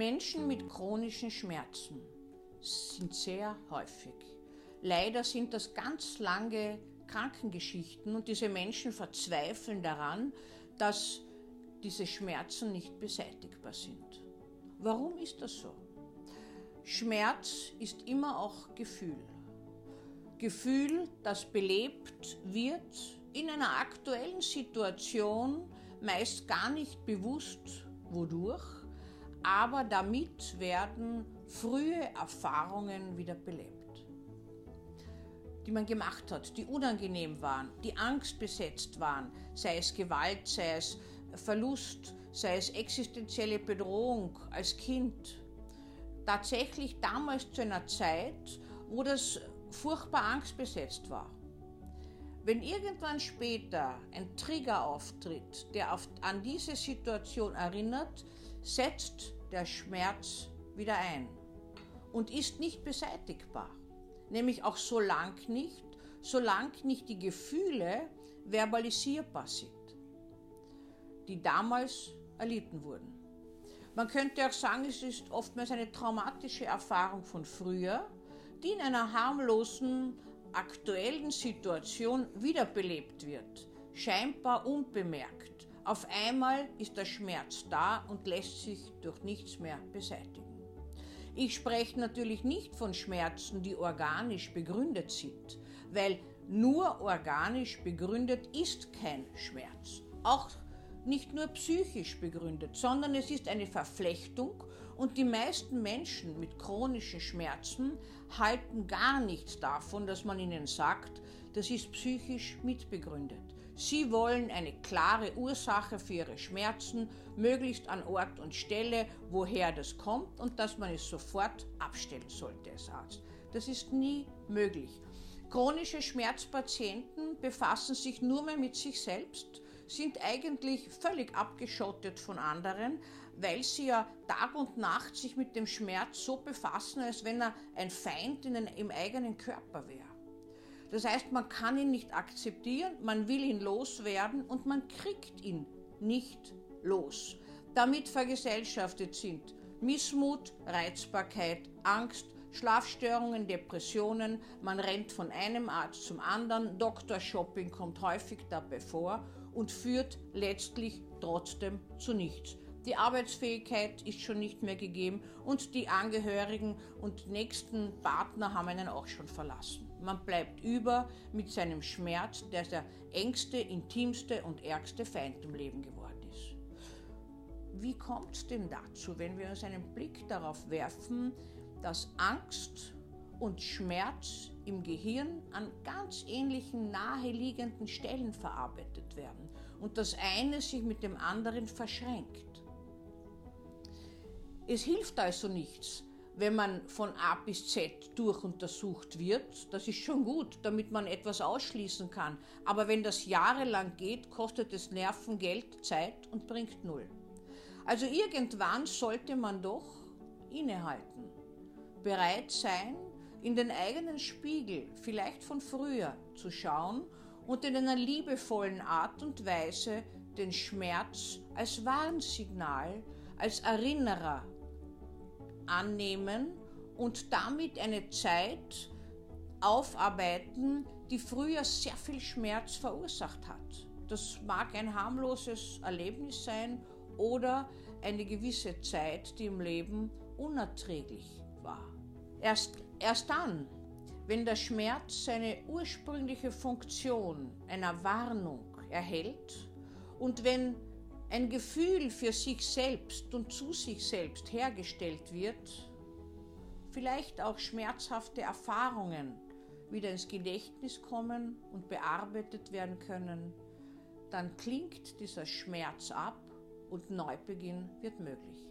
Menschen mit chronischen Schmerzen sind sehr häufig. Leider sind das ganz lange Krankengeschichten und diese Menschen verzweifeln daran, dass diese Schmerzen nicht beseitigbar sind. Warum ist das so? Schmerz ist immer auch Gefühl. Gefühl, das belebt wird in einer aktuellen Situation, meist gar nicht bewusst wodurch, aber damit werden frühe Erfahrungen wieder belebt, die man gemacht hat, die unangenehm waren, die angstbesetzt waren, sei es Gewalt, sei es Verlust, sei es existenzielle Bedrohung als Kind. Tatsächlich damals zu einer Zeit, wo das furchtbar angstbesetzt war. Wenn irgendwann später ein Trigger auftritt, der auf, an diese Situation erinnert, setzt der Schmerz wieder ein und ist nicht beseitigbar. Nämlich auch so lang nicht, solange nicht die Gefühle verbalisierbar sind, die damals erlitten wurden. Man könnte auch sagen, es ist oftmals eine traumatische Erfahrung von früher, die in einer harmlosen, aktuellen Situation wiederbelebt wird, scheinbar unbemerkt. Auf einmal ist der Schmerz da und lässt sich durch nichts mehr beseitigen. Ich spreche natürlich nicht von Schmerzen, die organisch begründet sind, weil nur organisch begründet ist kein Schmerz. Auch nicht nur psychisch begründet, sondern es ist eine Verflechtung und die meisten Menschen mit chronischen Schmerzen halten gar nichts davon, dass man ihnen sagt, das ist psychisch mitbegründet. Sie wollen eine klare Ursache für ihre Schmerzen, möglichst an Ort und Stelle, woher das kommt und dass man es sofort abstellen sollte als Arzt. Das ist nie möglich. Chronische Schmerzpatienten befassen sich nur mehr mit sich selbst sind eigentlich völlig abgeschottet von anderen, weil sie ja Tag und Nacht sich mit dem Schmerz so befassen, als wenn er ein Feind in den, im eigenen Körper wäre. Das heißt, man kann ihn nicht akzeptieren, man will ihn loswerden und man kriegt ihn nicht los. Damit vergesellschaftet sind Missmut, Reizbarkeit, Angst, Schlafstörungen, Depressionen, man rennt von einem Arzt zum anderen, Doktorshopping kommt häufig dabei vor und führt letztlich trotzdem zu nichts. Die Arbeitsfähigkeit ist schon nicht mehr gegeben und die Angehörigen und nächsten Partner haben einen auch schon verlassen. Man bleibt über mit seinem Schmerz, der der engste, intimste und ärgste Feind im Leben geworden ist. Wie kommt es denn dazu, wenn wir uns einen Blick darauf werfen, dass Angst und Schmerz im Gehirn an ganz ähnlichen naheliegenden Stellen verarbeitet werden und das eine sich mit dem anderen verschränkt. Es hilft also nichts, wenn man von A bis Z durchuntersucht wird. Das ist schon gut, damit man etwas ausschließen kann. Aber wenn das jahrelang geht, kostet es Nerven, Geld, Zeit und bringt null. Also irgendwann sollte man doch innehalten, bereit sein, in den eigenen Spiegel, vielleicht von früher, zu schauen und in einer liebevollen Art und Weise den Schmerz als Warnsignal, als Erinnerer annehmen und damit eine Zeit aufarbeiten, die früher sehr viel Schmerz verursacht hat. Das mag ein harmloses Erlebnis sein oder eine gewisse Zeit, die im Leben unerträglich war. Erst, erst dann, wenn der Schmerz seine ursprüngliche Funktion einer Warnung erhält und wenn ein Gefühl für sich selbst und zu sich selbst hergestellt wird, vielleicht auch schmerzhafte Erfahrungen wieder ins Gedächtnis kommen und bearbeitet werden können, dann klingt dieser Schmerz ab und Neubeginn wird möglich.